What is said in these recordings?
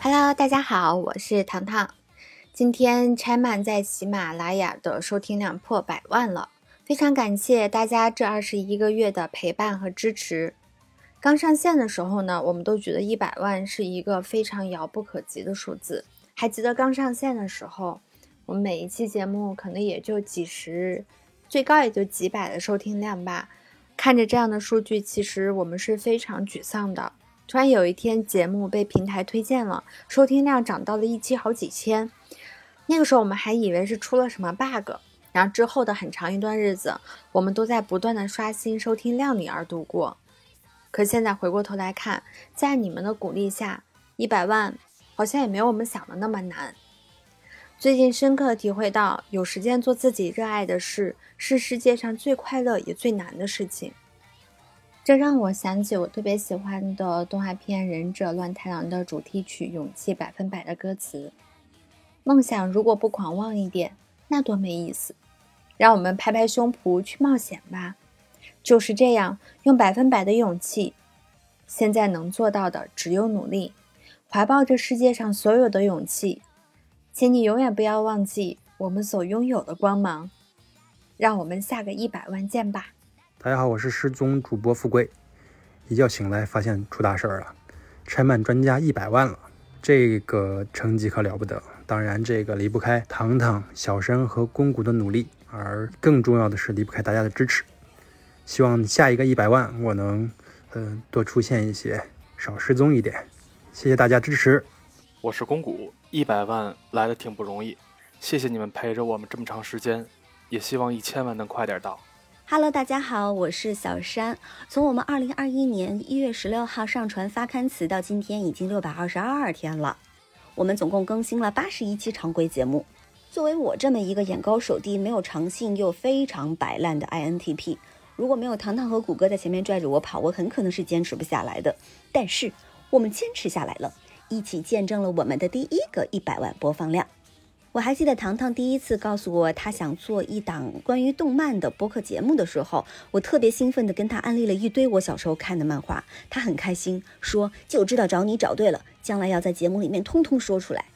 Hello，大家好，我是糖糖。今天拆漫在喜马拉雅的收听量破百万了，非常感谢大家这二十一个月的陪伴和支持。刚上线的时候呢，我们都觉得一百万是一个非常遥不可及的数字。还记得刚上线的时候，我们每一期节目可能也就几十，最高也就几百的收听量吧。看着这样的数据，其实我们是非常沮丧的。突然有一天，节目被平台推荐了，收听量涨到了一期好几千。那个时候我们还以为是出了什么 bug，然后之后的很长一段日子，我们都在不断的刷新收听量里而度过。可现在回过头来看，在你们的鼓励下，一百万好像也没有我们想的那么难。最近深刻体会到，有时间做自己热爱的事，是世界上最快乐也最难的事情。这让我想起我特别喜欢的动画片《忍者乱太郎》的主题曲《勇气百分百》的歌词：“梦想如果不狂妄一点，那多没意思。让我们拍拍胸脯去冒险吧。就是这样，用百分百的勇气。现在能做到的只有努力，怀抱着世界上所有的勇气。请你永远不要忘记我们所拥有的光芒。让我们下个一百万见吧。”大家好，我是失踪主播富贵。一觉醒来，发现出大事儿了，拆漫专家一百万了，这个成绩可了不得。当然，这个离不开糖糖、小申和公谷的努力，而更重要的是离不开大家的支持。希望下一个一百万，我能嗯多出现一些，少失踪一点。谢谢大家支持。我是公谷，一百万来的挺不容易，谢谢你们陪着我们这么长时间，也希望一千万能快点到。Hello，大家好，我是小山。从我们二零二一年一月十六号上传发刊词到今天，已经六百二十二天了。我们总共更新了八十一期常规节目。作为我这么一个眼高手低、没有长性又非常摆烂的 INTP，如果没有糖糖和谷歌在前面拽着我跑，我很可能是坚持不下来的。但是我们坚持下来了，一起见证了我们的第一个一百万播放量。我还记得糖糖第一次告诉我他想做一档关于动漫的播客节目的时候，我特别兴奋地跟他安利了一堆我小时候看的漫画。他很开心，说就知道找你找对了，将来要在节目里面通通说出来。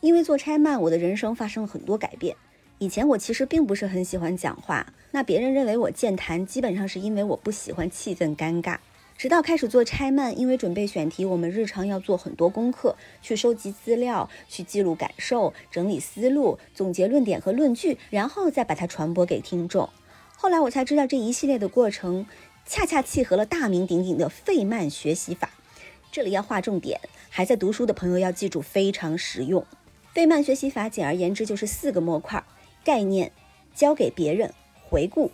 因为做拆漫，我的人生发生了很多改变。以前我其实并不是很喜欢讲话，那别人认为我健谈，基本上是因为我不喜欢气氛尴尬。直到开始做拆漫，因为准备选题，我们日常要做很多功课，去收集资料，去记录感受，整理思路，总结论点和论据，然后再把它传播给听众。后来我才知道，这一系列的过程恰恰契合了大名鼎鼎的费曼学习法。这里要划重点，还在读书的朋友要记住，非常实用。费曼学习法简而言之就是四个模块：概念、交给别人、回顾、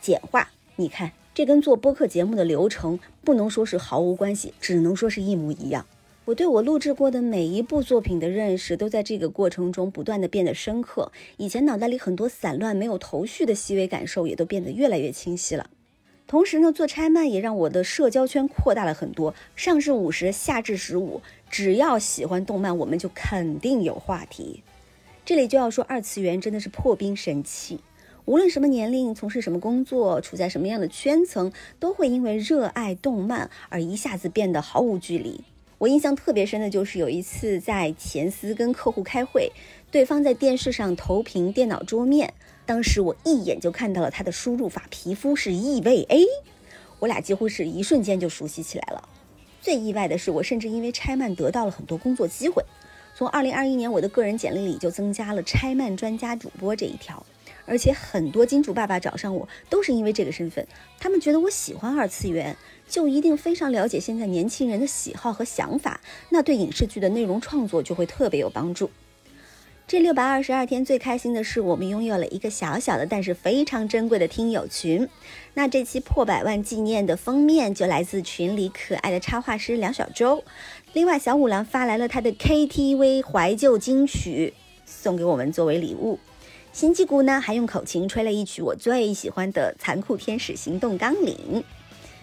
简化。你看。这跟做播客节目的流程不能说是毫无关系，只能说是一模一样。我对我录制过的每一部作品的认识，都在这个过程中不断的变得深刻。以前脑袋里很多散乱、没有头绪的细微感受，也都变得越来越清晰了。同时呢，做拆漫也让我的社交圈扩大了很多。上至五十，下至十五，只要喜欢动漫，我们就肯定有话题。这里就要说，二次元真的是破冰神器。无论什么年龄，从事什么工作，处在什么样的圈层，都会因为热爱动漫而一下子变得毫无距离。我印象特别深的就是有一次在前司跟客户开会，对方在电视上投屏电脑桌面，当时我一眼就看到了他的输入法，皮肤是 E V A，我俩几乎是一瞬间就熟悉起来了。最意外的是，我甚至因为拆漫得到了很多工作机会，从二零二一年我的个人简历里就增加了拆漫专家主播这一条。而且很多金主爸爸找上我，都是因为这个身份。他们觉得我喜欢二次元，就一定非常了解现在年轻人的喜好和想法，那对影视剧的内容创作就会特别有帮助。这六百二十二天最开心的是，我们拥有了一个小小的但是非常珍贵的听友群。那这期破百万纪念的封面就来自群里可爱的插画师梁小周。另外，小五郎发来了他的 KTV 怀旧金曲，送给我们作为礼物。新纪谷呢，还用口琴吹了一曲我最喜欢的《残酷天使行动纲领》，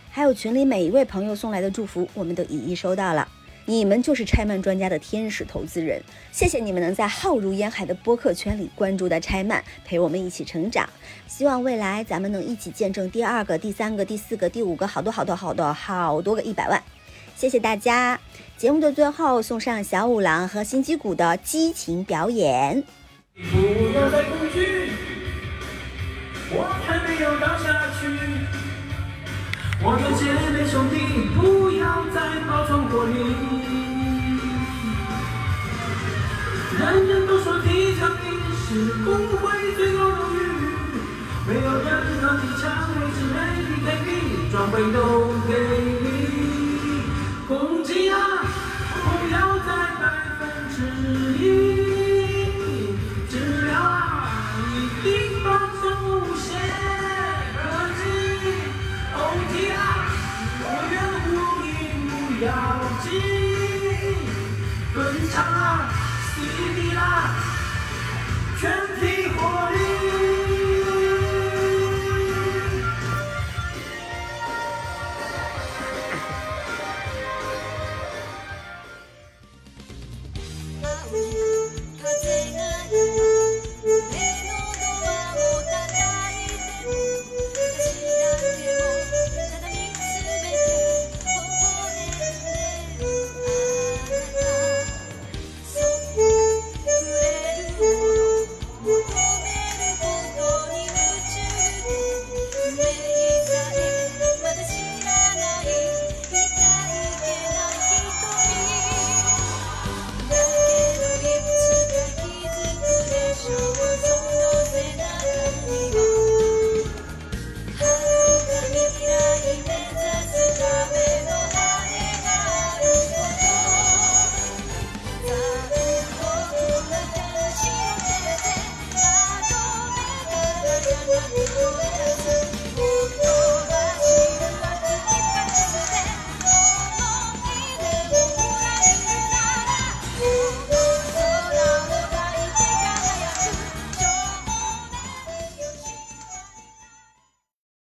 还有群里每一位朋友送来的祝福，我们都一一收到了。你们就是拆漫专家的天使投资人，谢谢你们能在浩如烟海的播客圈里关注的拆漫，陪我们一起成长。希望未来咱们能一起见证第二个、第三个、第四个、第五个，好多好多好多好多个一百万。谢谢大家。节目的最后送上小五郎和新击鼓的激情表演。去。我的姐妹兄弟，不要再冒充活力。人人都说地球仪是工会最高荣誉，没有任何的蔷薇之类的给力，装备都给啦，洗地啦，全体火力。